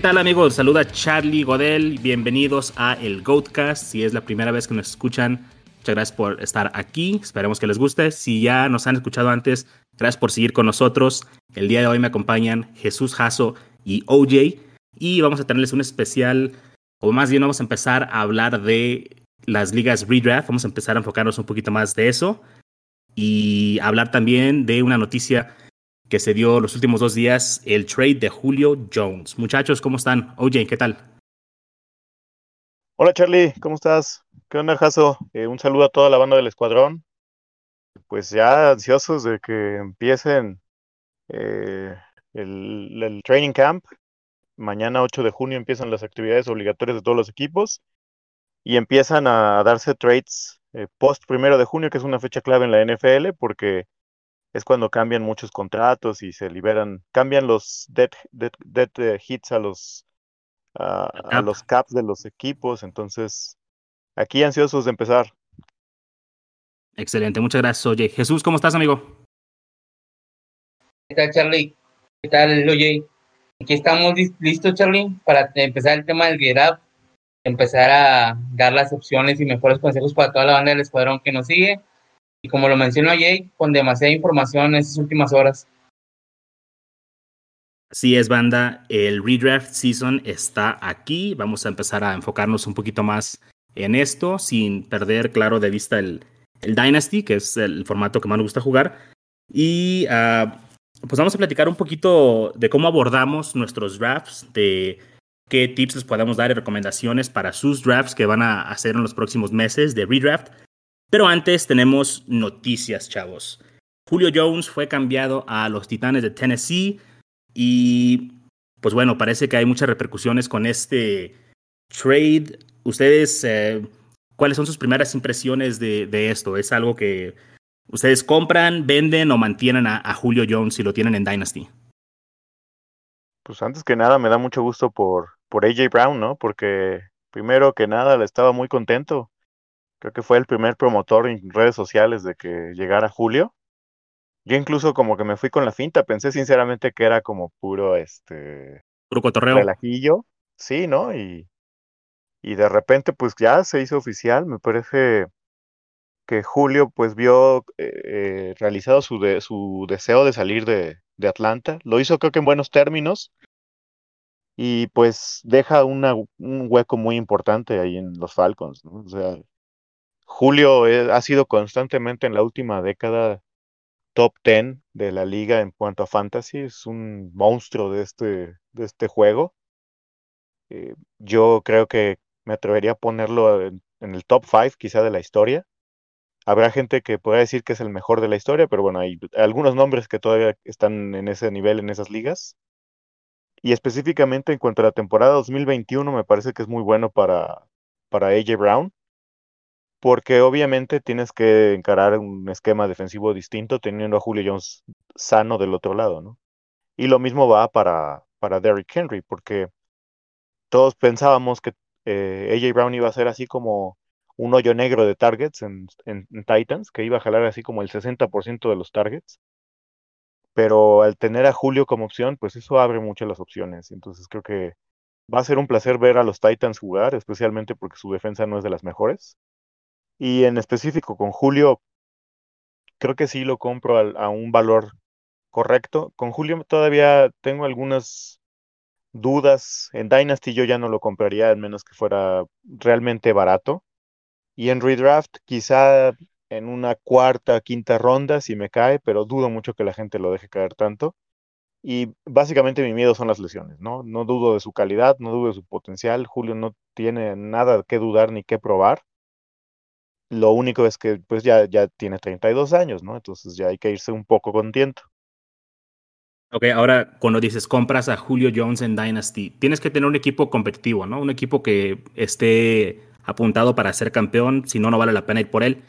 ¿Qué tal amigos? Saluda Charlie Godel, bienvenidos a el Goatcast. Si es la primera vez que nos escuchan, muchas gracias por estar aquí, esperemos que les guste. Si ya nos han escuchado antes, gracias por seguir con nosotros. El día de hoy me acompañan Jesús Jasso y OJ y vamos a tenerles un especial, o más bien vamos a empezar a hablar de las ligas redraft, vamos a empezar a enfocarnos un poquito más de eso y hablar también de una noticia que se dio los últimos dos días, el trade de Julio Jones. Muchachos, ¿cómo están? OJ, ¿qué tal? Hola Charlie, ¿cómo estás? ¿Qué onda, Jaso? Eh, un saludo a toda la banda del escuadrón. Pues ya ansiosos de que empiecen eh, el, el, training camp. Mañana 8 de junio empiezan las actividades obligatorias de todos los equipos y empiezan a darse trades eh, post primero de junio, que es una fecha clave en la NFL, porque es cuando cambian muchos contratos y se liberan, cambian los dead, eh, hits a los, a los caps de los equipos. Entonces, aquí ansiosos de empezar. Excelente, muchas gracias, Oye. Jesús, ¿cómo estás, amigo? ¿Qué tal, Charlie? ¿Qué tal, Oye? Aquí estamos listos, Charlie, para empezar el tema del get empezar a dar las opciones y mejores consejos para toda la banda del escuadrón que nos sigue y como lo mencionó Jay, con demasiada información en estas últimas horas. Así es, banda. El redraft season está aquí. Vamos a empezar a enfocarnos un poquito más en esto, sin perder, claro, de vista el, el Dynasty, que es el formato que más nos gusta jugar. Y uh, pues vamos a platicar un poquito de cómo abordamos nuestros drafts, de qué tips les podemos dar y recomendaciones para sus drafts que van a hacer en los próximos meses de redraft. Pero antes tenemos noticias, chavos. Julio Jones fue cambiado a los Titanes de Tennessee y pues bueno, parece que hay muchas repercusiones con este trade. Ustedes, eh, ¿cuáles son sus primeras impresiones de, esto? ¿Es algo que ustedes compran, venden o mantienen a, Julio Jones si lo tienen en Dynasty? Pues antes que nada me da mucho gusto por, por AJ Brown, ¿no? Porque primero que nada le estaba muy contento Creo que fue el primer promotor en redes sociales de que llegara Julio. Yo incluso como que me fui con la finta, pensé sinceramente que era como puro este puro cotorreo. Relajillo, sí, ¿no? Y, y de repente pues ya se hizo oficial, me parece que Julio pues vio eh, eh, realizado su, de, su deseo de salir de, de, Atlanta, lo hizo creo que en buenos términos y pues deja una, un hueco muy importante ahí en los Falcons, ¿no? O sea, Julio eh, ha sido constantemente en la última década top 10 de la liga en cuanto a fantasy. Es un monstruo de este, de este juego. Eh, yo creo que me atrevería a ponerlo en, el top 5 quizá de la historia. Habrá gente que pueda decir que es el mejor de la historia, pero bueno, hay algunos nombres que todavía están en ese nivel, en esas ligas. Y específicamente en cuanto a la temporada 2021, me parece que es muy bueno para, para AJ Brown porque obviamente tienes que encarar un esquema defensivo distinto teniendo a Julio Jones sano del otro lado, ¿no? Y lo mismo va para, para Derrick Henry, porque todos pensábamos que eh, AJ Brown iba a ser así como un hoyo negro de targets en, en, Titans, que iba a jalar así como el 60% de los targets. Pero al tener a Julio como opción, pues eso abre muchas las opciones. Entonces creo que va a ser un placer ver a los Titans jugar, especialmente porque su defensa no es de las mejores. Y en específico con Julio, creo que sí lo compro a, un valor correcto. Con Julio todavía tengo algunas dudas. En Dynasty yo ya no lo compraría, al menos que fuera realmente barato. Y en Redraft quizá en una cuarta, quinta ronda si me cae, pero dudo mucho que la gente lo deje caer tanto. Y básicamente mi miedo son las lesiones, ¿no? No dudo de su calidad, no dudo de su potencial. Julio no tiene nada que dudar ni que probar. Lo único es que pues ya, ya tiene 32 años, ¿no? Entonces ya hay que irse un poco con tiento. Ok, ahora cuando dices compras a Julio Jones en Dynasty, tienes que tener un equipo competitivo, ¿no? Un equipo que esté apuntado para ser campeón, si no, no vale la pena ir por él.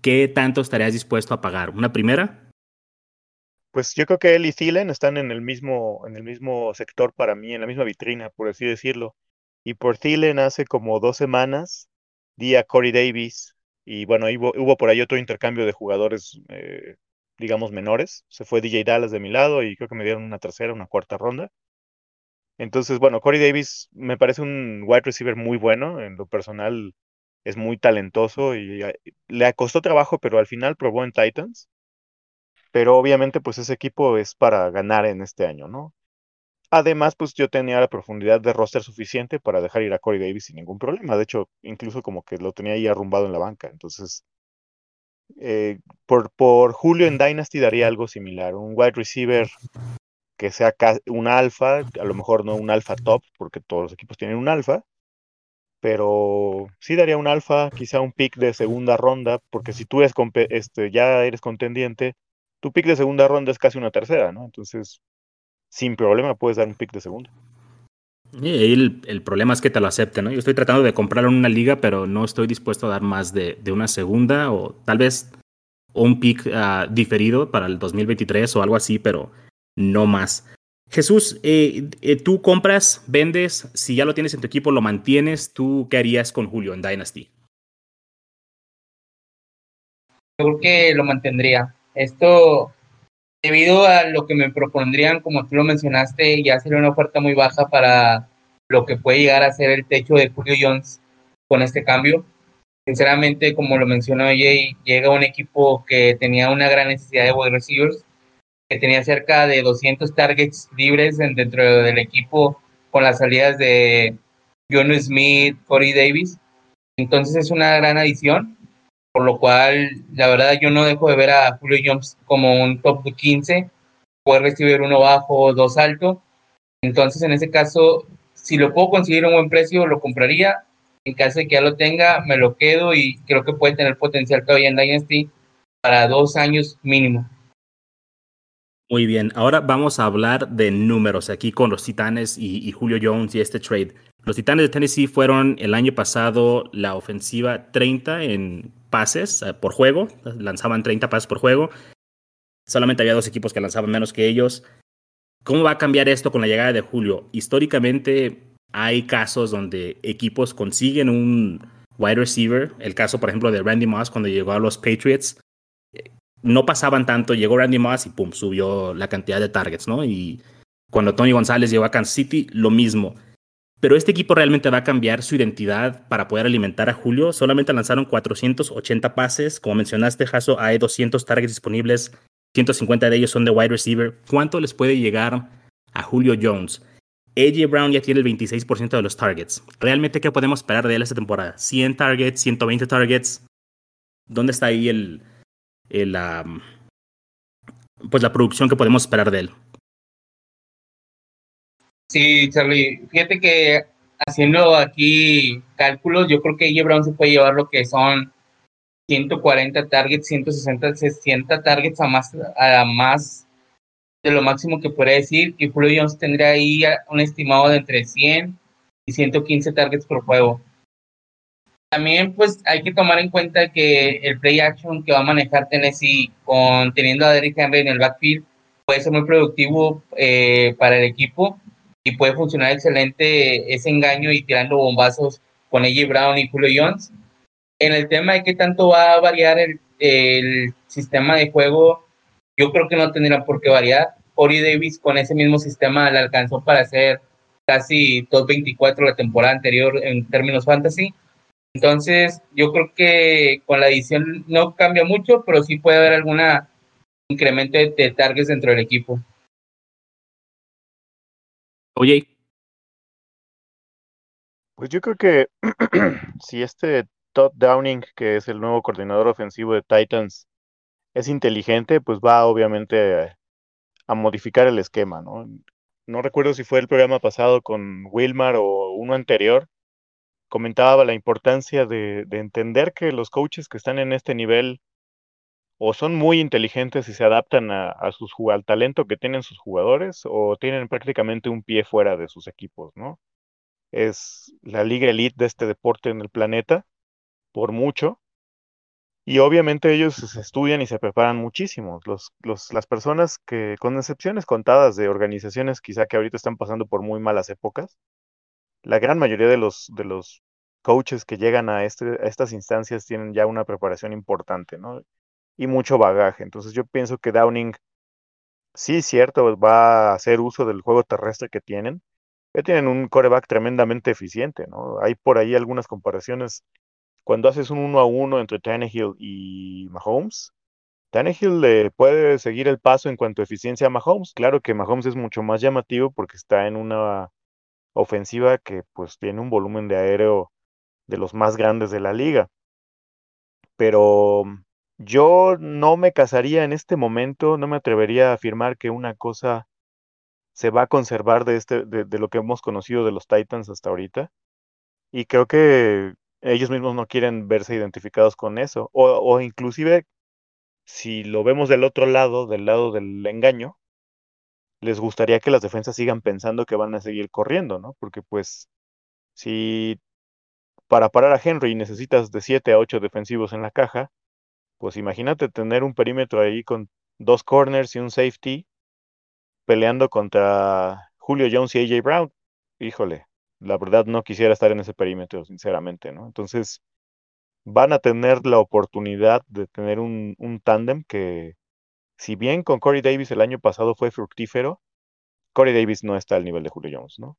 ¿Qué tanto estarías dispuesto a pagar? ¿Una primera? Pues yo creo que él y Thielen están en el mismo, en el mismo sector para mí, en la misma vitrina, por así decirlo. Y por Thielen hace como dos semanas di a Corey Davis y bueno, hubo, hubo por ahí otro intercambio de jugadores, eh, digamos, menores. Se fue DJ Dallas de mi lado y creo que me dieron una tercera, una cuarta ronda. Entonces, bueno, Corey Davis me parece un wide receiver muy bueno. En lo personal, es muy talentoso y eh, le costó trabajo, pero al final probó en Titans. Pero obviamente, pues ese equipo es para ganar en este año, ¿no? Además, pues yo tenía la profundidad de roster suficiente para dejar ir a Corey Davis sin ningún problema. De hecho, incluso como que lo tenía ahí arrumbado en la banca. Entonces, eh, por, por Julio en Dynasty daría algo similar. Un wide receiver que sea un alfa, a lo mejor no un alfa top, porque todos los equipos tienen un alfa, pero sí daría un alfa, quizá un pick de segunda ronda, porque si tú eres este, ya eres contendiente, tu pick de segunda ronda es casi una tercera, ¿no? Entonces, sin problema puedes dar un pick de segunda. Y el, el, problema es que te lo acepten, ¿no? Yo estoy tratando de comprarlo en una liga, pero no estoy dispuesto a dar más de, de una segunda o tal vez un pick uh, diferido para el 2023 o algo así, pero no más. Jesús, eh, eh, tú compras, vendes, si ya lo tienes en tu equipo, lo mantienes, ¿tú qué harías con Julio en Dynasty? Yo creo que lo mantendría. Esto, debido a lo que me propondrían, como tú lo mencionaste, ya sería una oferta muy baja para lo que puede llegar a ser el techo de Julio Jones con este cambio. Sinceramente, como lo mencionó Jay, llega un equipo que tenía una gran necesidad de wide receivers, que tenía cerca de 200 targets libres dentro del equipo con las salidas de John Smith, Corey Davis. Entonces es una gran adición por lo cual la verdad yo no dejo de ver a Julio Jones como un top 15, puede recibir uno bajo, dos alto, entonces en ese caso, si lo puedo conseguir a un buen precio, lo compraría, en caso de que ya lo tenga, me lo quedo y creo que puede tener potencial todavía en Dynasty para dos años mínimo. Muy bien, ahora vamos a hablar de números aquí con los Titanes y, y Julio Jones y este trade. Los Titanes de Tennessee fueron el año pasado la ofensiva 30 en pases eh, por juego, lanzaban 30 pases por juego. Solamente había dos equipos que lanzaban menos que ellos. ¿Cómo va a cambiar esto con la llegada de Julio? Históricamente hay casos donde equipos consiguen un wide receiver. El caso, por ejemplo, de Randy Moss cuando llegó a los Patriots. No pasaban tanto, llegó Randy Moss y pum, subió la cantidad de targets, ¿no? Y cuando Tony González llegó a Kansas City, lo mismo. Pero este equipo realmente va a cambiar su identidad para poder alimentar a Julio. Solamente lanzaron 480 pases. Como mencionaste, Jaso, hay 200 targets disponibles. 150 de ellos son de wide receiver. ¿Cuánto les puede llegar a Julio Jones? AJ Brown ya tiene el 26% de los targets. ¿Realmente qué podemos esperar de él esta temporada? ¿100 targets? ¿120 targets? ¿Dónde está ahí el, el pues la producción que podemos esperar de él? Sí, Charlie, fíjate que haciendo aquí cálculos, yo creo que AJ Brown se puede llevar lo que son 140 targets, 160, 60 targets a más, a más de lo máximo que podría decir, que Julio Jones tendría ahí un estimado de entre 100 y 115 targets por juego. También pues hay que tomar en cuenta que el play action que va a manejar Tennessee con teniendo a Derrick Henry en el backfield puede ser muy productivo eh, para el equipo y puede funcionar excelente ese engaño y tirando bombazos con AJ Brown y Julio Jones. En el tema de qué tanto va a variar el, sistema de juego, yo creo que no tendrá por qué variar. Corey Davis con ese mismo sistema le alcanzó para hacer casi top 24 la temporada anterior en términos fantasy. Entonces, yo creo que con la edición no cambia mucho, pero sí puede haber algún incremento de targets dentro del equipo. Oye. Pues yo creo que si este Todd Downing, que es el nuevo coordinador ofensivo de Titans, es inteligente, pues va obviamente a, modificar el esquema, ¿no? No recuerdo si fue el programa pasado con Wilmar o uno anterior, comentaba la importancia de, de entender que los coaches que están en este nivel o son muy inteligentes y se adaptan a, sus, al talento que tienen sus jugadores o tienen prácticamente un pie fuera de sus equipos, ¿no? Es la liga elite de este deporte en el planeta, por mucho, y obviamente ellos estudian y se preparan muchísimo. Los, los, las personas que, con excepciones contadas de organizaciones quizá que ahorita están pasando por muy malas épocas, la gran mayoría de los, de los coaches que llegan a, este, a estas instancias tienen ya una preparación importante, ¿no? Y mucho bagaje. Entonces yo pienso que Downing, sí, cierto, va a hacer uso del juego terrestre que tienen, ya tienen un coreback tremendamente eficiente, ¿no? Hay por ahí algunas comparaciones. Cuando haces un uno a uno entre Tannehill y Mahomes, Tannehill le puede seguir el paso en cuanto a eficiencia a Mahomes. Claro que Mahomes es mucho más llamativo porque está en una ofensiva que pues tiene un volumen de aéreo de los más grandes de la liga. Pero yo no me casaría en este momento, no me atrevería a afirmar que una cosa se va a conservar de, este, de, lo que hemos conocido de los Titans hasta ahorita. Y creo que ellos mismos no quieren verse identificados con eso. O, o inclusive, si lo vemos del otro lado, del lado del engaño, les gustaría que las defensas sigan pensando que van a seguir corriendo, ¿no? Porque pues si para parar a Henry necesitas de 7 a 8 defensivos en la caja, pues imagínate tener un perímetro ahí con dos corners y un safety peleando contra Julio Jones y AJ Brown. Híjole, la verdad no quisiera estar en ese perímetro, sinceramente, ¿no? Entonces, van a tener la oportunidad de tener un, un tándem que, si bien con Corey Davis el año pasado fue fructífero, Corey Davis no está al nivel de Julio Jones, ¿no?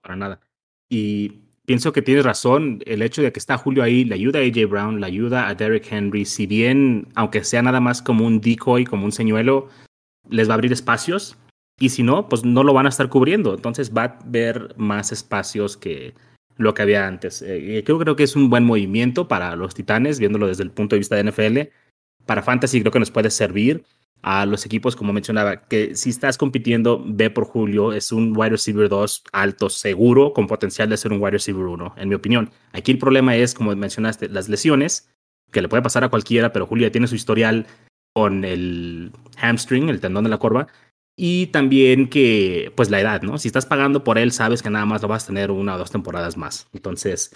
Para nada. Y pienso que tienes razón, el hecho de que está Julio ahí le ayuda a AJ Brown, le ayuda a Derrick Henry, si bien, aunque sea nada más como un decoy, como un señuelo, les va a abrir espacios y si no, pues no lo van a estar cubriendo. Entonces va a haber más espacios que lo que había antes. Eh, creo, creo que es un buen movimiento para los Titanes, viéndolo desde el punto de vista de NFL. Para Fantasy creo que nos puede servir a los equipos, como mencionaba, que si estás compitiendo, ve por Julio, es un wide receiver 2 alto, seguro, con potencial de ser un wide receiver 1, en mi opinión. Aquí el problema es, como mencionaste, las lesiones, que le puede pasar a cualquiera, pero Julio ya tiene su historial con el hamstring, el tendón de la corva, y también que, pues la edad, ¿no? Si estás pagando por él, sabes que nada más lo vas a tener una o dos temporadas más. Entonces,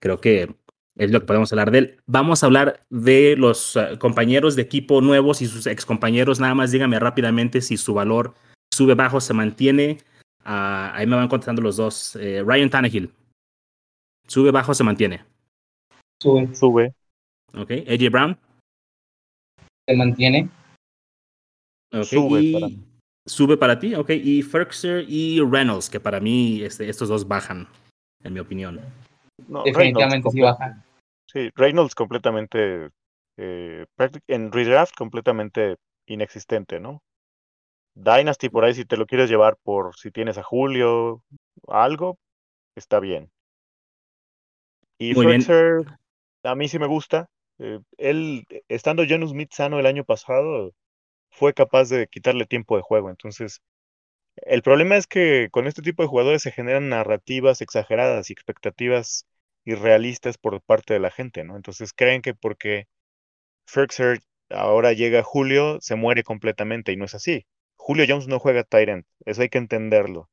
creo que es lo que podemos hablar de él. Vamos a hablar de los eh, compañeros de equipo nuevos y sus ex compañeros. Nada más dígame rápidamente si su valor sube, bajo, se mantiene. Ah, ahí me van contestando los dos. Eh, Ryan Tannehill. ¿Sube, bajo, se mantiene? Sube. Sube. Ok. AJ Brown se mantiene. sube, para sube para ti, ok. Y Ferkser y Reynolds, que para mí este, estos dos bajan, en mi opinión. Definitivamente sí bajan. Sí, Reynolds completamente, eh, en redraft completamente inexistente, ¿no? Dynasty por ahí si te lo quieres llevar por si tienes a Julio, algo, está bien. Y Ferkser, a mí sí me gusta. Eh, él, estando John Smith sano el año pasado, fue capaz de quitarle tiempo de juego. Entonces, el problema es que con este tipo de jugadores se generan narrativas exageradas y expectativas irrealistas por parte de la gente, ¿no? Entonces creen que porque Ferkser ahora llega Julio, se muere completamente y no es así. Julio Jones no juega Tyrant, eso hay que entenderlo.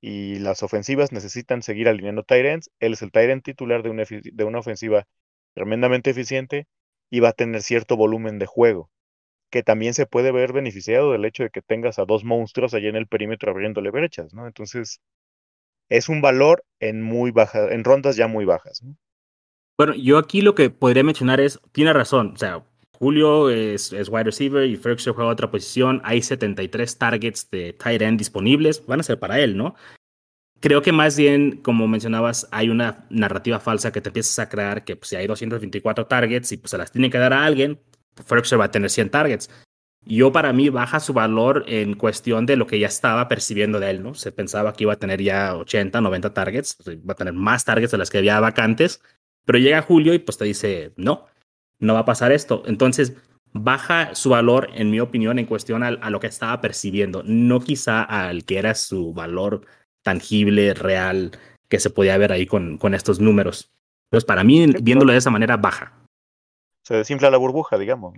Y las ofensivas necesitan seguir alineando Tyrants. Él es el Tyrant titular de una ofensiva tremendamente eficiente y va a tener cierto volumen de juego, que también se puede ver beneficiado del hecho de que tengas a dos monstruos allí en el perímetro abriéndole brechas, ¿no? Entonces, es un valor en muy baja, en rondas ya muy bajas. Bueno, yo aquí lo que podría mencionar es, tiene razón, o sea, Julio es, es wide receiver y Ferguson juega otra posición, hay 73 targets de tight end disponibles, van a ser para él, ¿no? Creo que más bien, como mencionabas, hay una narrativa falsa que te empiezas a crear que pues, si hay 224 targets y pues se las tiene que dar a alguien, Ferguson va a tener 100 targets. Yo para mí baja su valor en cuestión de lo que ya estaba percibiendo de él, ¿no? Se pensaba que iba a tener ya 80, 90 targets, va a tener más targets de las que había vacantes, pero llega Julio y pues te dice, no, no va a pasar esto. Entonces, baja su valor, en mi opinión, en cuestión a, a lo que estaba percibiendo, no quizá al que era su valor tangible, real, que se podía ver ahí con, con estos números. Entonces, para mí, viéndolo de esa manera, baja. Se desinfla la burbuja, digamos.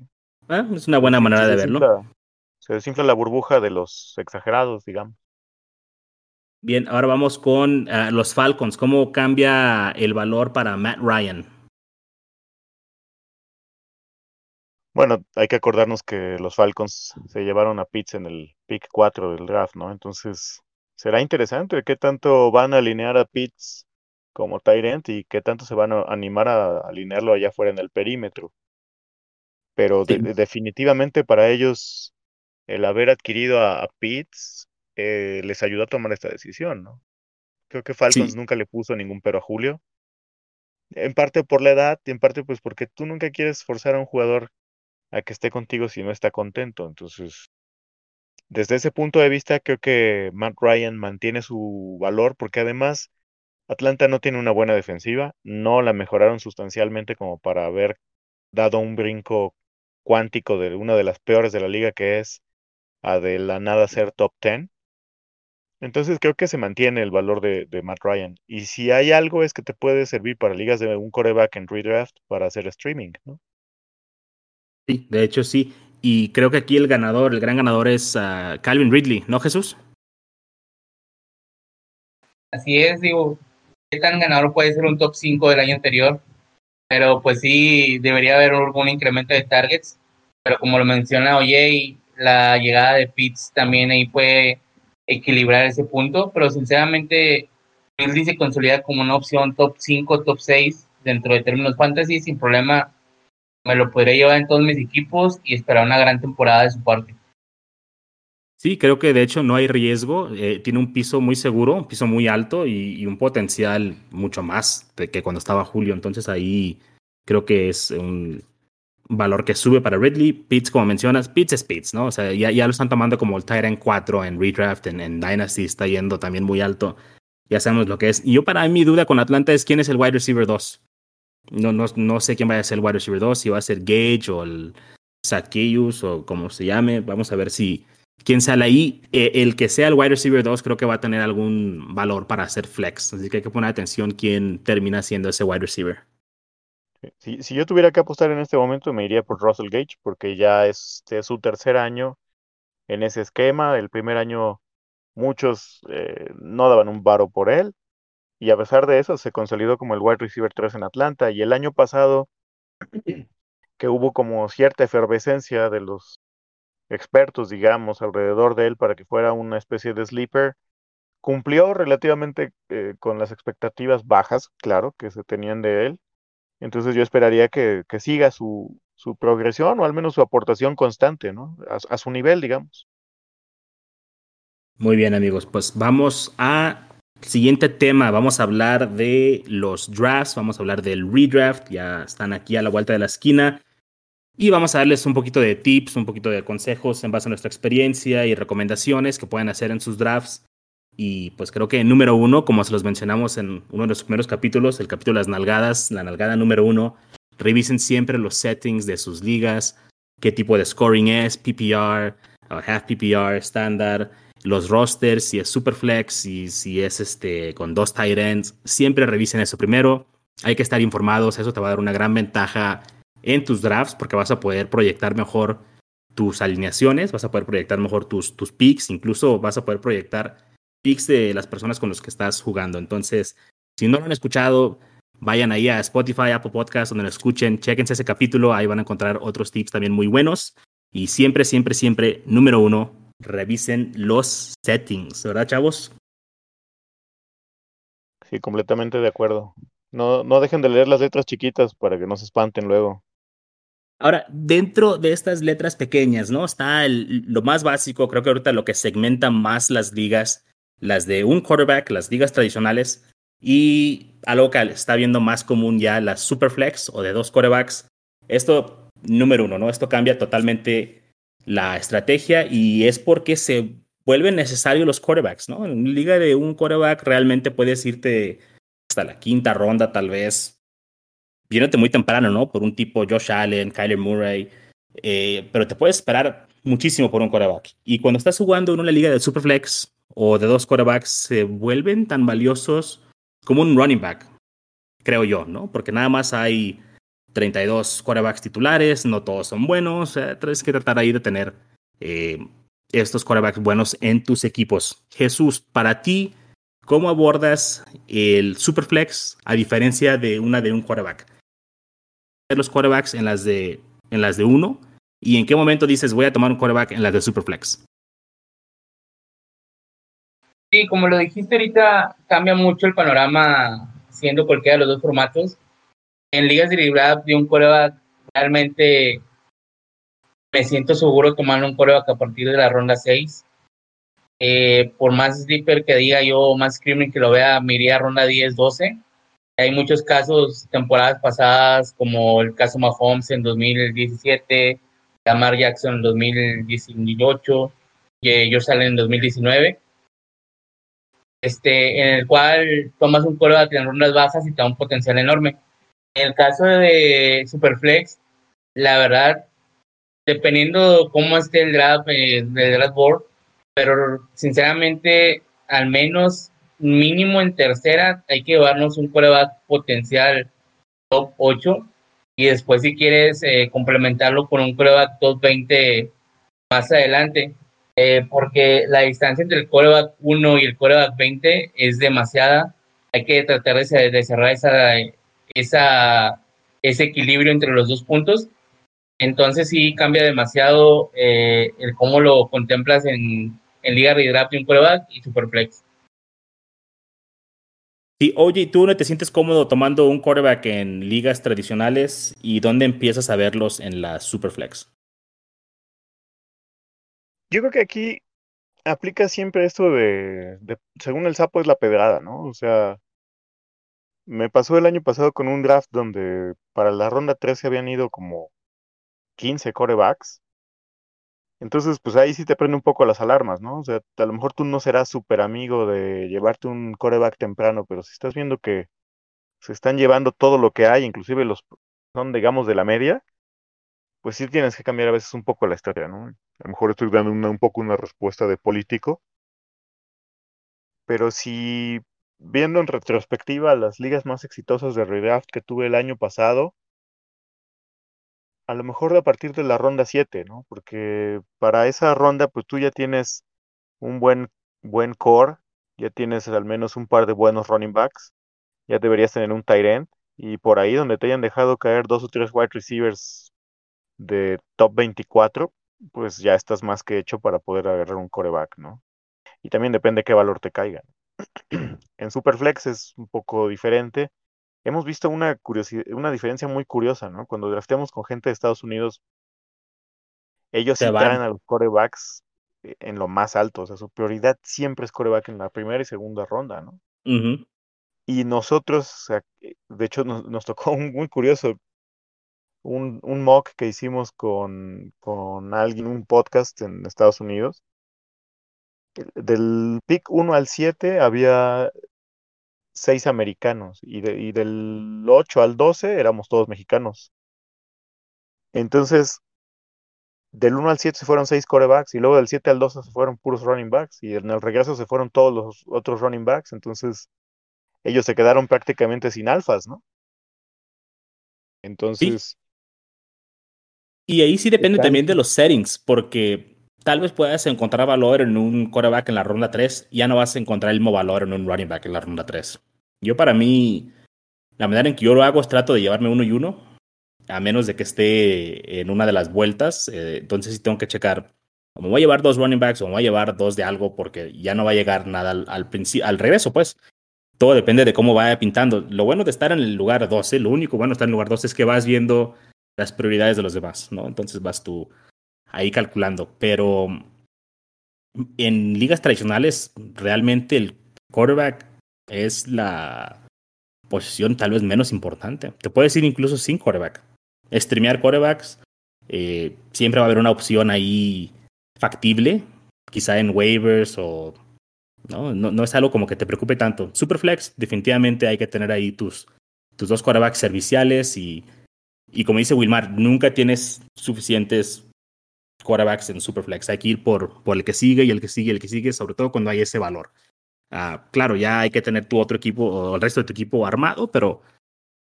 Ah, es una buena manera de verlo. Se desinfla la burbuja de los exagerados, digamos. Bien, ahora vamos con ah, los Falcons. ¿Cómo cambia el valor para Matt Ryan? Bueno, hay que acordarnos que los Falcons se llevaron a Pitts en el pick 4 del draft, ¿no? Entonces, será interesante qué tanto van a alinear a Pitts como Tyrant y qué tanto se van a animar a alinearlo allá afuera en el perímetro. Pero definitivamente para ellos el haber adquirido a, Pitts eh, les ayudó a tomar esta decisión, ¿no? Creo que Falcons nunca le puso ningún pero a Julio. En parte por la edad y en parte pues porque tú nunca quieres forzar a un jugador a que esté contigo si no está contento. Entonces, desde ese punto de vista, creo que Matt Ryan mantiene su valor porque además Atlanta no tiene una buena defensiva, no la mejoraron sustancialmente como para haber dado un brinco cuántico de una de las peores de la liga que es a de la nada ser top 10. Entonces creo que se mantiene el valor de, de, Matt Ryan. Y si hay algo es que te puede servir para ligas de un coreback en redraft para hacer streaming, ¿no? Sí, de hecho sí. Y creo que aquí el ganador, el gran ganador es uh, Calvin Ridley, ¿no, Jesús? Así es, digo, qué tan ganador puede ser un top 5 del año anterior, pero pues sí, debería haber algún incremento de targets, pero como lo menciona Oye, la llegada de Pitts también ahí puede equilibrar ese punto, pero sinceramente Ridley se consolida como una opción top 5, top 6 dentro de términos fantasy, sin problema me lo podría llevar en todos mis equipos y esperar una gran temporada de su parte. Sí, creo que de hecho no hay riesgo. Eh, tiene un piso muy seguro, un piso muy alto y, un potencial mucho más de que cuando estaba Julio. Entonces ahí creo que es un valor que sube para Ridley. Pitts, como mencionas, Pitts es Pitts, ¿no? O sea, ya, ya lo están tomando como el Tyrant 4 en Redraft, en, en, Dynasty está yendo también muy alto. Ya sabemos lo que es. Y yo para mí mi duda con Atlanta es quién es el wide receiver 2. No, no, no sé quién va a ser el wide receiver 2, si va a ser Gage o el Zacchaeus o como se llame. Vamos a ver si quien sale ahí, eh, el que sea el wide receiver 2 creo que va a tener algún valor para hacer flex. Así que hay que poner atención quién termina siendo ese wide receiver. Si, yo tuviera que apostar en este momento, me iría por Russell Gage, porque ya es, es su tercer año en ese esquema. El primer año muchos eh, no daban un varo por él, y a pesar de eso se consolidó como el wide receiver 3 en Atlanta. Y el año pasado, que hubo como cierta efervescencia de los expertos, digamos, alrededor de él para que fuera una especie de sleeper. Cumplió relativamente eh, con las expectativas bajas, claro, que se tenían de él. Entonces yo esperaría que, que siga su, su, progresión o al menos su aportación constante, ¿no? A, a, su nivel, digamos. Muy bien, amigos. Pues vamos a siguiente tema. Vamos a hablar de los drafts, vamos a hablar del redraft. Ya están aquí a la vuelta de la esquina. Y vamos a darles un poquito de tips, un poquito de consejos en base a nuestra experiencia y recomendaciones que pueden hacer en sus drafts. Y pues creo que número uno, como se los mencionamos en uno de los primeros capítulos, el capítulo de las nalgadas, la nalgada número uno, revisen siempre los settings de sus ligas, qué tipo de scoring es, PPR, half PPR, estándar, los rosters, si es superflex, y si es este con dos tight ends, siempre revisen eso primero. Hay que estar informados, eso te va a dar una gran ventaja en tus drafts porque vas a poder proyectar mejor tus alineaciones, vas a poder proyectar mejor tus, tus picks, incluso vas a poder proyectar picks de las personas con las que estás jugando. Entonces, si no lo han escuchado, vayan ahí a Spotify, Apple Podcast, donde lo escuchen, chequense ese capítulo, ahí van a encontrar otros tips también muy buenos. Y siempre, siempre, siempre, número uno, revisen los settings, ¿verdad, chavos? Sí, completamente de acuerdo. No, no dejen de leer las letras chiquitas para que no se espanten luego. Ahora, dentro de estas letras pequeñas, ¿no? Está el, lo más básico, creo que ahorita lo que segmenta más las ligas, las de un quarterback, las ligas tradicionales, y algo que está viendo más común ya, las superflex o de dos quarterbacks. Esto, número uno, ¿no? Esto cambia totalmente la estrategia y es porque se vuelven necesarios los quarterbacks, ¿no? En liga de un quarterback realmente puedes irte hasta la quinta ronda, tal vez, viéndote muy temprano, ¿no? Por un tipo Josh Allen, Kyler Murray, eh, pero te puedes esperar muchísimo por un quarterback. Y cuando estás jugando en una liga de Superflex o de dos quarterbacks, se vuelven tan valiosos como un running back, creo yo, ¿no? Porque nada más hay 32 quarterbacks titulares, no todos son buenos, eh, tienes que tratar ahí de tener eh, estos quarterbacks buenos en tus equipos. Jesús, para ti, ¿cómo abordas el Superflex a diferencia de una de un quarterback? Los quarterbacks en las de en las de uno y en qué momento dices voy a tomar un quarterback en las de Superflex. Sí, como lo dijiste ahorita, cambia mucho el panorama siendo cualquiera de los dos formatos. En ligas de librada de un quarterback realmente me siento seguro tomando un quarterback a partir de la ronda 6. Eh, por más sleeper que diga yo, más screaming que lo vea, me ronda 10, 12. Hay muchos casos, temporadas pasadas, como el caso Mahomes en 2017, Lamar Jackson en 2018, que yo salen en 2019, este, en el cual tomas un coreback en rondas bajas y te da un potencial enorme. En el caso de Superflex, la verdad, dependiendo cómo esté el draft, eh, el draft board, pero sinceramente, al menos mínimo en tercera, hay que llevarnos un coreback potencial top 8 y después si quieres eh, complementarlo con un coreback top 20 más adelante, eh, porque la distancia entre el coreback 1 y el coreback 20 es demasiada. Hay que tratar de, cerrar esa, esa, ese equilibrio entre los dos puntos. Entonces sí cambia demasiado eh, el cómo lo contemplas en, en Liga Redraft y un coreback y Superflex. Sí, oye, ¿tú no te sientes cómodo tomando un quarterback en ligas tradicionales y dónde empiezas a verlos en la Superflex? Yo creo que aquí aplica siempre esto de, de, según el sapo es la pedrada, ¿no? O sea, me pasó el año pasado con un draft donde para la ronda 13 habían ido como 15 corebacks entonces, pues ahí sí te prende un poco las alarmas, ¿no? O sea, a lo mejor tú no serás súper amigo de llevarte un coreback temprano, pero si estás viendo que se están llevando todo lo que hay, inclusive los son, digamos, de la media, pues sí tienes que cambiar a veces un poco la historia, ¿no? A lo mejor estoy dando un poco una respuesta de político, pero si viendo en retrospectiva las ligas más exitosas de redraft que tuve el año pasado, a lo mejor a partir de la ronda 7, ¿no? Porque para esa ronda, pues tú ya tienes un buen, buen core, ya tienes al menos un par de buenos running backs, ya deberías tener un tight end, y por ahí donde te hayan dejado caer dos o tres wide receivers de top 24, pues ya estás más que hecho para poder agarrar un coreback, ¿no? Y también depende qué valor te caiga. en Superflex es un poco diferente hemos visto una, curiosidad, una diferencia muy curiosa, ¿no? Cuando drafteamos con gente de Estados Unidos, ellos se traen a los corebacks eh, en lo más alto, o sea, su prioridad siempre es coreback en la primera y segunda ronda, ¿no? Y nosotros, eh, de hecho, nos, tocó un muy curioso, un, un mock que hicimos con, con alguien, un podcast en Estados Unidos. Del pick 1 al 7 había seis americanos y, y del 8 al 12 éramos todos mexicanos. Entonces, del 1 al 7 se fueron seis corebacks y luego del 7 al 12 se fueron puros running backs y en el regreso se fueron todos los otros running backs. Entonces, ellos se quedaron prácticamente sin alfas, ¿no? Entonces... Y ahí sí depende también de los settings, porque tal vez puedas encontrar valor en un coreback en la ronda 3, ya no vas a encontrar el mismo valor en un running back en la ronda 3. Yo para mí, la manera en que yo lo hago es trato de llevarme uno y uno, a menos de que esté en una de las vueltas. Eh, entonces sí tengo que checar, o me voy a llevar dos running backs o me voy a llevar dos de algo porque ya no va a llegar nada al, al, al regreso, pues. Todo depende de cómo vaya pintando. Lo bueno de estar en el lugar 12, lo único bueno de estar en el lugar 12 es que vas viendo las prioridades de los demás, ¿no? Entonces vas tú ahí calculando. Pero en ligas tradicionales, realmente el quarterback es la posición tal vez menos importante. Te puedes ir incluso sin quarterback. Streamear quarterbacks, eh, siempre va a haber una opción ahí factible, quizá en waivers o... ¿no? No, es algo como que te preocupe tanto. Superflex, definitivamente hay que tener ahí tus, tus dos quarterbacks serviciales y, y como dice Wilmar, nunca tienes suficientes quarterbacks en Superflex. Hay que ir por, por el que sigue y el que sigue y el que sigue, sobre todo cuando hay ese valor. Uh, claro, ya hay que tener tu otro equipo o el resto de tu equipo armado, pero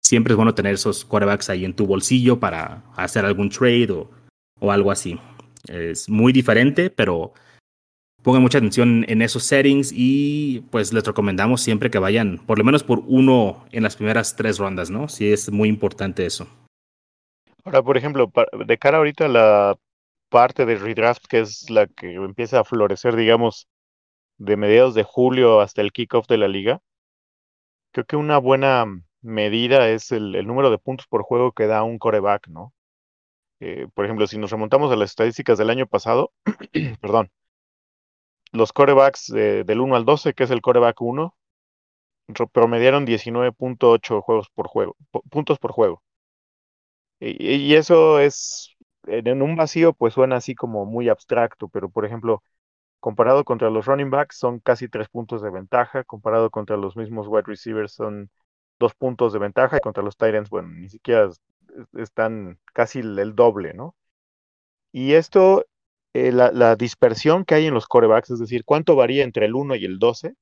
siempre es bueno tener esos quarterbacks ahí en tu bolsillo para hacer algún trade o, o algo así. Es muy diferente, pero pongan mucha atención en esos settings y pues les recomendamos siempre que vayan por lo menos por uno en las primeras tres rondas, ¿no? Sí es muy importante eso. Ahora, por ejemplo, de cara ahorita a la parte de redraft, que es la que empieza a florecer, digamos, de mediados de julio hasta el kickoff de la liga, creo que una buena medida es el, el, número de puntos por juego que da un coreback, ¿no? Eh, por ejemplo, si nos remontamos a las estadísticas del año pasado, perdón, los corebacks del 1 al 12, que es el coreback 1, promediaron 19.8 juegos por juego, puntos por juego. Y, eso es, en un vacío, pues suena así como muy abstracto, pero por ejemplo, comparado contra los running backs son casi tres puntos de ventaja, comparado contra los mismos wide receivers son dos puntos de ventaja, y contra los Titans, bueno, ni siquiera están casi el doble, ¿no? Y esto, eh, la, la, dispersión que hay en los corebacks, es decir, cuánto varía entre el 1 y el 12,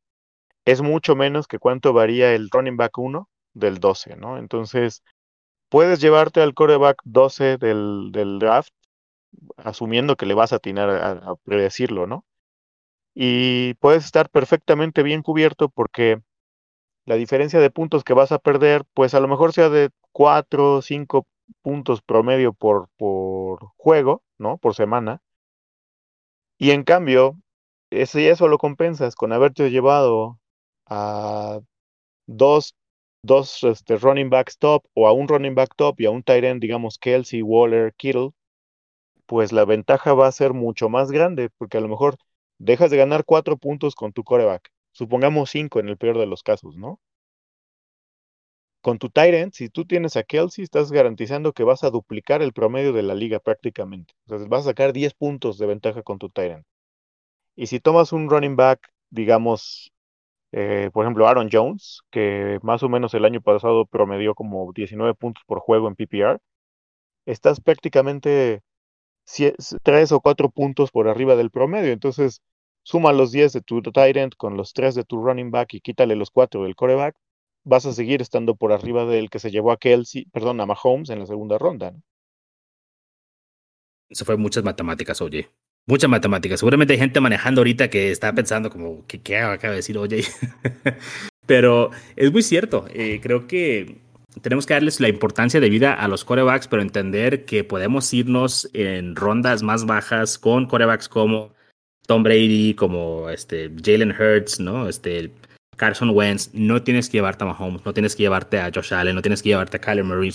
es mucho menos que cuánto varía el running back 1 del 12, ¿no? Entonces, puedes llevarte al coreback 12 del, del draft, asumiendo que le vas a atinar a, predecirlo, ¿no? Y puedes estar perfectamente bien cubierto porque la diferencia de puntos que vas a perder, pues a lo mejor sea de 4 o 5 puntos promedio por, por juego, ¿no? Por semana. Y en cambio, ese, eso lo compensas con haberte llevado a dos, dos este, running backs top o a un running back top y a un tight end, digamos Kelsey, Waller, Kittle, pues la ventaja va a ser mucho más grande, porque a lo mejor dejas de ganar cuatro puntos con tu coreback. Supongamos cinco en el peor de los casos, ¿no? Con tu tight end, si tú tienes a Kelsey, estás garantizando que vas a duplicar el promedio de la liga prácticamente. Sea, vas a sacar 10 puntos de ventaja con tu tight end. Y si tomas un running back, digamos, eh, por ejemplo, Aaron Jones, que más o menos el año pasado promedió como 19 puntos por juego en PPR, estás prácticamente 3 o 4 puntos por arriba del promedio. Entonces, suma los 10 de tu tight end con los 3 de tu running back y quítale los 4 del coreback, vas a seguir estando por arriba del que se llevó a Kelsey, perdón, a Mahomes en la segunda ronda. ¿no? Fue muchas matemáticas, oye. Mucha matemática. Seguramente hay gente manejando ahorita que está pensando como, ¿qué, qué acaba de decir Oye? pero es muy cierto. Eh, creo que tenemos que darles la importancia de vida a los corebacks, pero entender que podemos irnos en rondas más bajas con corebacks como Tom Brady, como este Jalen Hurts, ¿no? Este Carson Wentz. No tienes que llevarte a Mahomes, no tienes que llevarte a Josh Allen, no tienes que llevarte a Kyler Murray.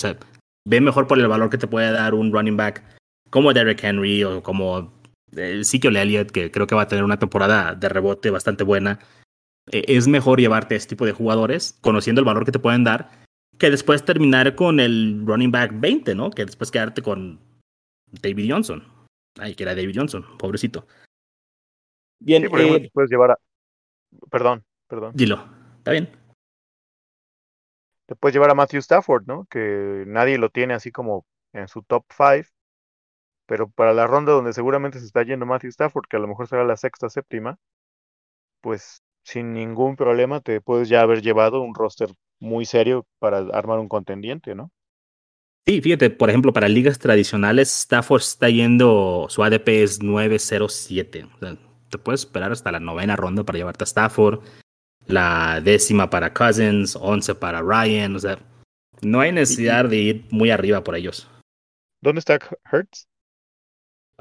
ve mejor por el valor que te puede dar un running back como Derrick Henry o como el Ezekiel Elliott, que creo que va a tener una temporada de rebote bastante buena, e, es mejor llevarte a este tipo de jugadores, conociendo el valor que te pueden dar, que después terminar con el running back 20, ¿no? Que después quedarte con David Johnson. Ay, que era David Johnson, pobrecito. Bien, por ejemplo, eh, puedes llevar a... Perdón, perdón. Dilo, está bien. Te puedes llevar a Matthew Stafford, ¿no? Que nadie lo tiene así como en su top 5 pero para la ronda donde seguramente se está yendo Matthew Stafford, que a lo mejor será la sexta, séptima, pues sin ningún problema te puedes ya haber llevado un roster muy serio para armar un contendiente, ¿no? Sí, fíjate, por ejemplo, para ligas tradicionales, Stafford está yendo, su ADP es 907. O sea, te puedes esperar hasta la novena ronda para llevarte a Stafford, la décima para Cousins, once para Ryan, o sea, no hay necesidad de ir muy arriba por ellos. ¿Dónde está Hertz?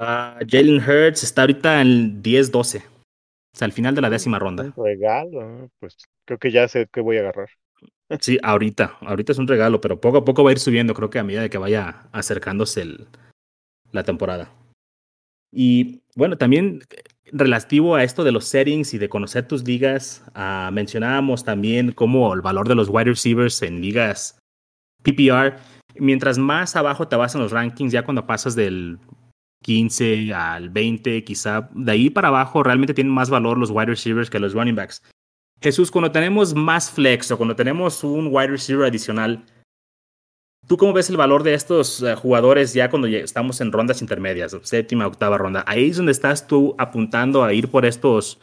Uh, Jalen Hurts está ahorita en 10-12. O sea, al final de la décima ronda. Un regalo, pues creo que ya sé qué voy a agarrar. Sí, ahorita, ahorita es un regalo, pero poco a poco va a ir subiendo, creo que a medida de que vaya acercándose el, la temporada. Y bueno, también relativo a esto de los settings y de conocer tus ligas, uh, mencionábamos también cómo el valor de los wide receivers en ligas PPR, mientras más abajo te vas en los rankings, ya cuando pasas del 15 al 20, quizá de ahí para abajo realmente tienen más valor los wide receivers que los running backs. Jesús, cuando tenemos más flex o cuando tenemos un wide receiver adicional, ¿tú cómo ves el valor de estos eh, jugadores ya cuando estamos en rondas intermedias, séptima, octava ronda? Ahí es donde estás tú apuntando a ir por estos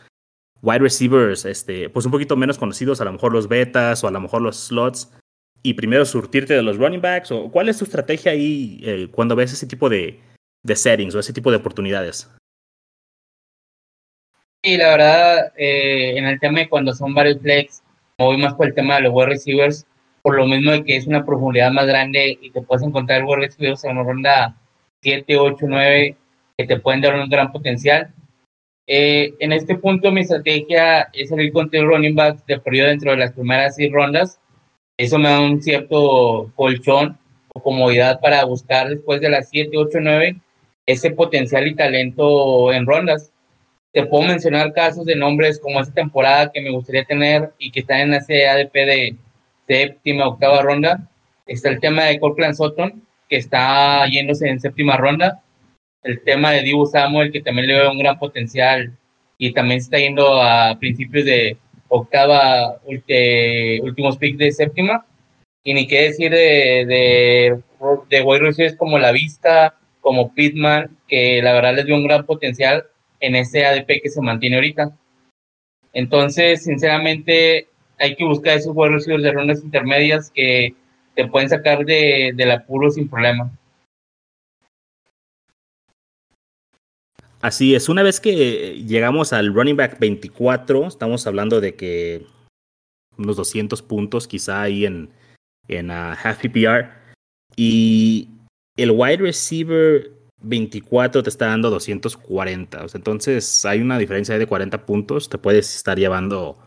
wide receivers, este, pues un poquito menos conocidos, a lo mejor los betas o a lo mejor los slots, y primero surtirte de los running backs, o cuál es tu estrategia ahí eh, cuando ves ese tipo de, de settings o ese tipo de oportunidades. Sí, la verdad, eh, en el tema de cuando son varios flex, me voy más por el tema de los wide receivers, por lo mismo de que es una profundidad más grande y te puedes encontrar wide receivers en una ronda 7, 8, 9 que te pueden dar un gran potencial. Eh, en este punto mi estrategia es salir con el running back de periodo dentro de las primeras seis rondas. Eso me da un cierto colchón o comodidad para buscar después de las 7, 8, 9 ese potencial y talento en rondas. te puedo mencionar casos de nombres como esta temporada que me gustaría tener y que están en ese ADP de séptima, octava ronda. Está el tema de Courtland Sutton, que está yéndose en séptima ronda. El tema de Dibu Samuel, que también le veo un gran potencial y también está yendo a principios de octava, últimos picks de séptima. Y ni qué decir de, de, de wide como La Vista, como Pitman, que la verdad les dio un gran potencial en ese ADP que se mantiene ahorita. Entonces, sinceramente, hay que buscar esos wide receivers de rondas intermedias que te pueden sacar de, del apuro sin problema. Así es, una vez que llegamos al running back 24, estamos hablando de que unos 200 puntos quizá ahí en, en uh, half PPR. Y el wide receiver 24 te está dando 240. entonces hay una diferencia de 40 puntos. Te puedes estar llevando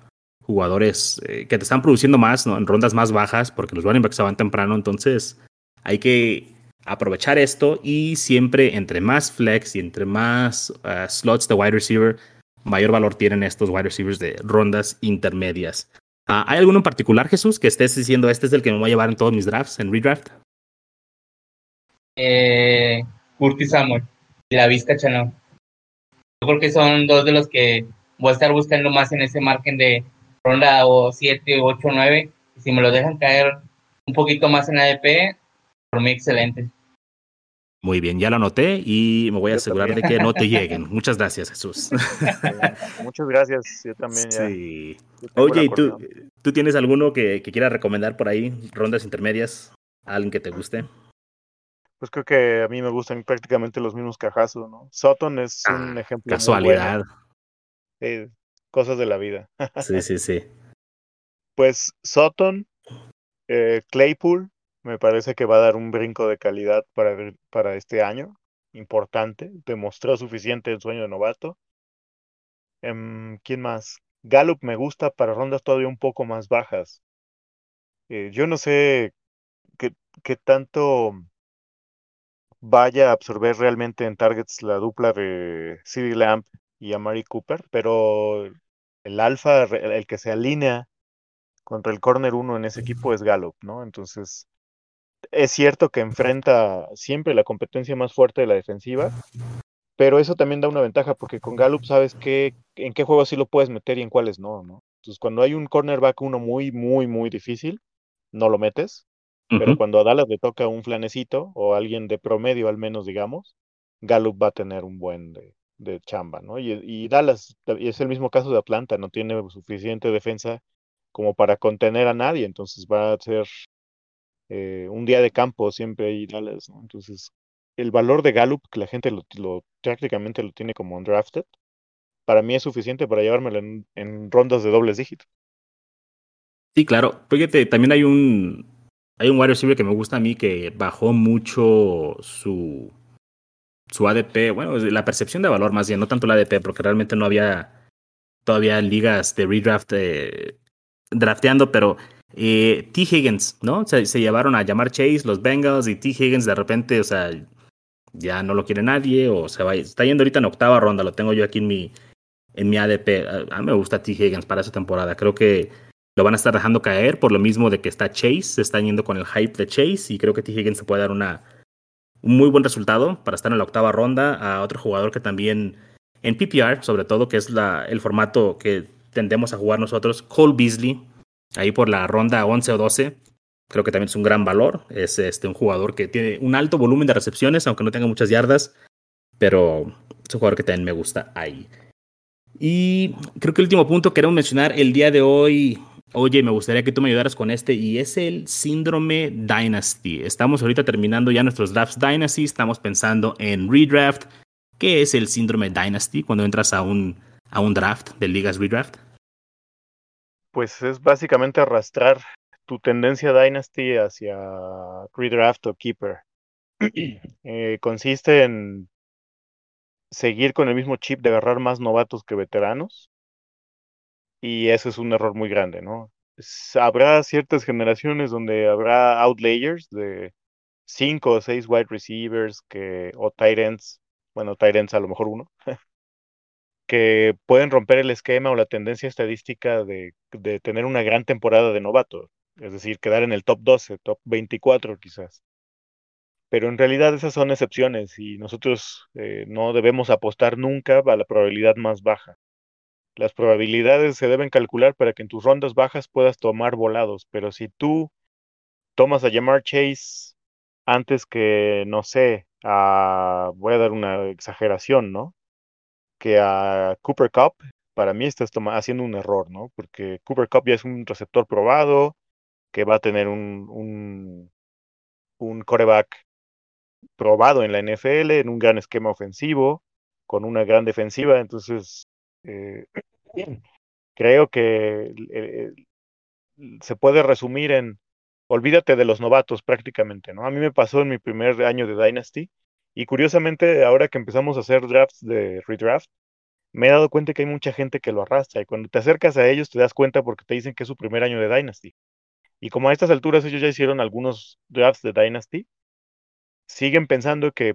jugadores eh, que te están produciendo más en rondas más bajas porque los running backs se van temprano. Entonces hay que aprovechar esto y siempre entre más flex y entre más uh, slots de wide receiver, mayor valor tienen estos wide receivers de rondas intermedias. Ah, ¿Hay alguno en particular, Jesús, que estés diciendo este es el que me voy a llevar en todos mis drafts, en redraft? Eh, Curtis Samuel y la Vista Chanel. Yo creo que son dos de los que voy a estar buscando más en ese margen de ronda o 7, 8, 9. si me lo dejan caer un poquito más en ADP, por mí excelente. Muy bien, ya lo anoté y me voy a asegurar de que no te lleguen. Muchas gracias, Jesús. Muchas gracias, yo también. Sí. Oye, ¿tú, ¿tú tienes alguno que, que quieras recomendar por ahí? Rondas intermedias, alguien que te guste. Pues creo que a mí me gustan prácticamente los mismos cajazos, ¿no? Sutton es un ah, ejemplo. Casualidad. cosas de la vida. sí, sí, sí. Pues Sutton, eh, Claypool, me parece que va a dar un brinco de calidad para, para este año, importante. Demostró suficiente el sueño de novato. Em, ¿Quién más? Gallup me gusta para rondas todavía un poco más bajas. Eh, yo no sé qué, qué tanto vaya a absorber realmente en targets la dupla de CD Lamp y Amari Cooper, pero el alfa, el que se alinea contra el corner 1 en ese equipo es Gallup, ¿no? Entonces, es cierto que enfrenta siempre la competencia más fuerte de la defensiva, pero eso también da una ventaja porque con Gallup sabes que, en qué juegos sí lo puedes meter y en cuáles no, ¿no? Entonces cuando hay un cornerback uno muy, muy, muy difícil, no lo metes, pero cuando a Dallas le toca un flanecito o alguien de promedio al menos, digamos, Gallup va a tener un buen de, de chamba, ¿no? Y, y Dallas, y es el mismo caso de Atlanta, no tiene suficiente defensa como para contener a nadie, entonces va a ser eh, un día de campo siempre hay Dallas, ¿no? Entonces, el valor de Gallup, que la gente lo, prácticamente lo tiene como undrafted, para mí es suficiente para llevármelo en, rondas de dobles dígitos. Sí, claro. Fíjate, también hay un hay un wide receiver que me gusta a mí que bajó mucho su su ADP, bueno, la percepción de valor más bien, no tanto la ADP, porque realmente no había todavía ligas de redraft eh, drafteando, pero eh, T. Higgins, ¿no? Se, se, llevaron a llamar Chase, los Bengals, y T. Higgins de repente, o sea, ya no lo quiere nadie, o se va, está yendo ahorita en octava ronda, lo tengo yo aquí en mi, en mi ADP. A, mí me gusta T. Higgins para esa temporada, creo que lo van a estar dejando caer por lo mismo de que está Chase, se están yendo con el hype de Chase, y creo que T. Higgins se puede dar una, un muy buen resultado para estar en la octava ronda a otro jugador que también en PPR, sobre todo, que es el formato que tendemos a jugar nosotros, Cole Beasley, ahí por la ronda 11 o 12. Creo que también es un gran valor. Es este, un jugador que tiene un alto volumen de recepciones, aunque no tenga muchas yardas, pero es un jugador que también me gusta ahí. Y creo que el último punto que queremos mencionar el día de hoy, oye, me gustaría que tú me ayudaras con este, y es el síndrome Dynasty. Estamos ahorita terminando ya nuestros drafts Dynasty, estamos pensando en redraft. ¿Qué es el síndrome Dynasty cuando entras a un, a un draft de ligas redraft? pues es básicamente arrastrar tu tendencia Dynasty hacia redraft o keeper. Eh, consiste en seguir con el mismo chip de agarrar más novatos que veteranos. Y eso es un error muy grande, ¿no? Habrá ciertas generaciones donde habrá outlayers de cinco o seis wide receivers que, o tight ends, bueno, tight ends a lo mejor uno, que pueden romper el esquema o la tendencia estadística de, de tener una gran temporada de novato, es decir, quedar en el top 12, top 24 quizás. Pero en realidad esas son excepciones y nosotros eh, no debemos apostar nunca a la probabilidad más baja. Las probabilidades se deben calcular para que en tus rondas bajas puedas tomar volados, pero si tú tomas a Jamar Chase antes que, no sé, a, voy a dar una exageración, ¿no? Que a Cooper Cup, para mí estás haciendo un error, ¿no? Porque Cooper Cup ya es un receptor probado, que va a tener un, un, un coreback probado en la NFL, en un gran esquema ofensivo, con una gran defensiva, entonces eh, creo que se puede resumir en olvídate de los novatos prácticamente, ¿no? A mí me pasó en mi primer año de Dynasty y curiosamente ahora que empezamos a hacer drafts de redraft, me he dado cuenta que hay mucha gente que lo arrastra y cuando te acercas a ellos te das cuenta porque te dicen que es su primer año de Dynasty. Y como a estas alturas ellos ya hicieron algunos drafts de Dynasty, siguen pensando que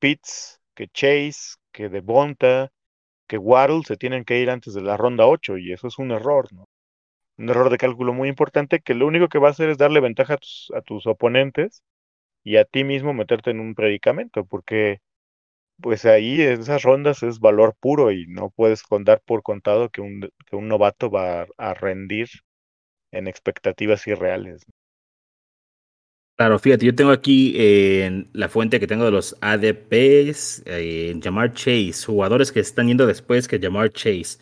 Pitts, que Chase, que Devonta, que Waddle se tienen que ir antes de la ronda 8 y eso es un error, ¿no? Un error de cálculo muy importante que lo único que va a hacer es darle ventaja a tus, oponentes y a ti mismo meterte en un predicamento, porque pues ahí en esas rondas es valor puro y no puedes contar por contado que un, que un novato va a rendir en expectativas irreales. Claro, fíjate, yo tengo aquí en la fuente que tengo de los ADPs, eh, Jamar Chase, jugadores que están yendo después que Jamar Chase.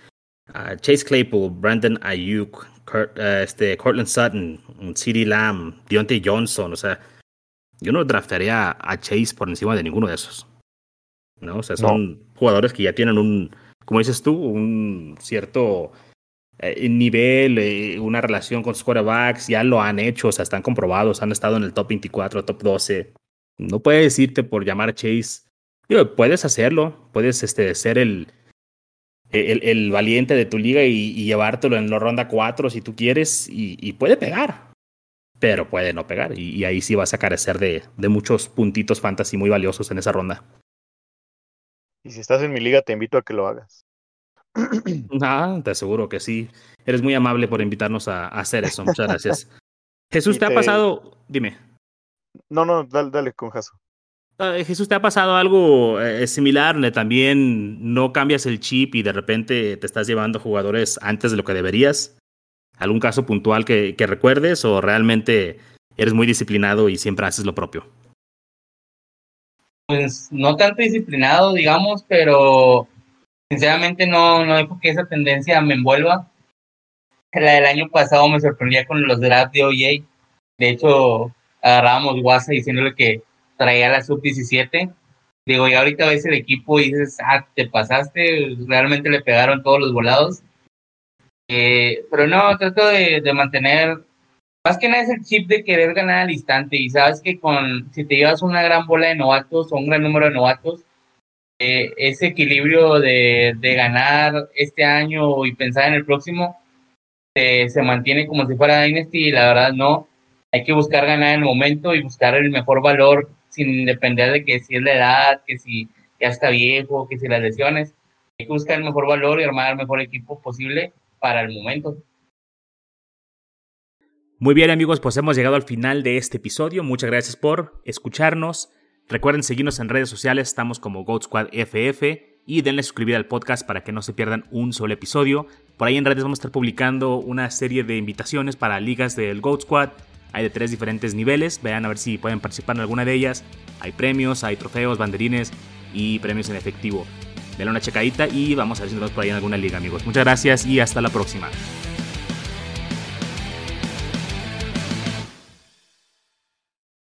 Ah, Chase Claypool, Brandon Ayuk, eh, este, Cortland Sutton, CeeDee Lamb, Deontay Johnson, o sea, yo no draftaría a Chase por encima de ninguno de esos. ¿no? O sea, son jugadores que ya tienen un, como dices tú, un cierto eh, nivel, eh, una relación con sus quarterbacks, ya lo han hecho, o sea, están comprobados, han estado en el top 24, top 12. No puedes irte por llamar Chase. puedes hacerlo, puedes este, ser el, el, valiente de tu liga y, llevártelo en la ronda 4 si tú quieres, y, puede pegar, pero puede no pegar, y, ahí sí vas a carecer de, de muchos puntitos fantasy muy valiosos en esa ronda. Y si estás en mi liga, te invito a que lo hagas. Ah, te aseguro que sí. Eres muy amable por invitarnos a, hacer eso. Muchas gracias. Jesús, ¿te, ha pasado? Dime. No, no, dale, dale con Jaso. Ah, Jesús, ¿te ha pasado algo eh, similar donde también no cambias el chip y de repente te estás llevando jugadores antes de lo que deberías? ¿Algún caso puntual que, que recuerdes o realmente eres muy disciplinado y siempre haces lo propio? Pues no tanto disciplinado, digamos, pero Sinceramente no, no dejo que esa tendencia me envuelva. La del año pasado me sorprendía con los drafts de OJ. De hecho, agarrábamos WhatsApp diciéndole que traía la sub-17. Digo, y ahorita ves el equipo y dices, ah, te pasaste, realmente le pegaron todos los volados. Eh, pero no, trato de, de, mantener, más que nada es el chip de querer ganar al instante. Y sabes que con si te llevas una gran bola de novatos o un gran número de novatos, eh, ese equilibrio de, de, ganar este año y pensar en el próximo eh, se mantiene como si fuera Dynasty y la verdad no. Hay que buscar ganar en el momento y buscar el mejor valor sin depender de que si es la edad, que si ya está viejo, que si las lesiones. Hay que buscar el mejor valor y armar el mejor equipo posible para el momento. Muy bien amigos, pues hemos llegado al final de este episodio. Muchas gracias por escucharnos. Recuerden seguirnos en redes sociales, estamos como Goat Squad FF y denle suscribir al podcast para que no se pierdan un solo episodio. Por ahí en redes vamos a estar publicando una serie de invitaciones para ligas del Goat Squad. Hay de tres diferentes niveles, vean a ver si pueden participar en alguna de ellas. Hay premios, hay trofeos, banderines y premios en efectivo. Denle una checadita y vamos a ver si nos vemos por ahí en alguna liga, amigos. Muchas gracias y hasta la próxima.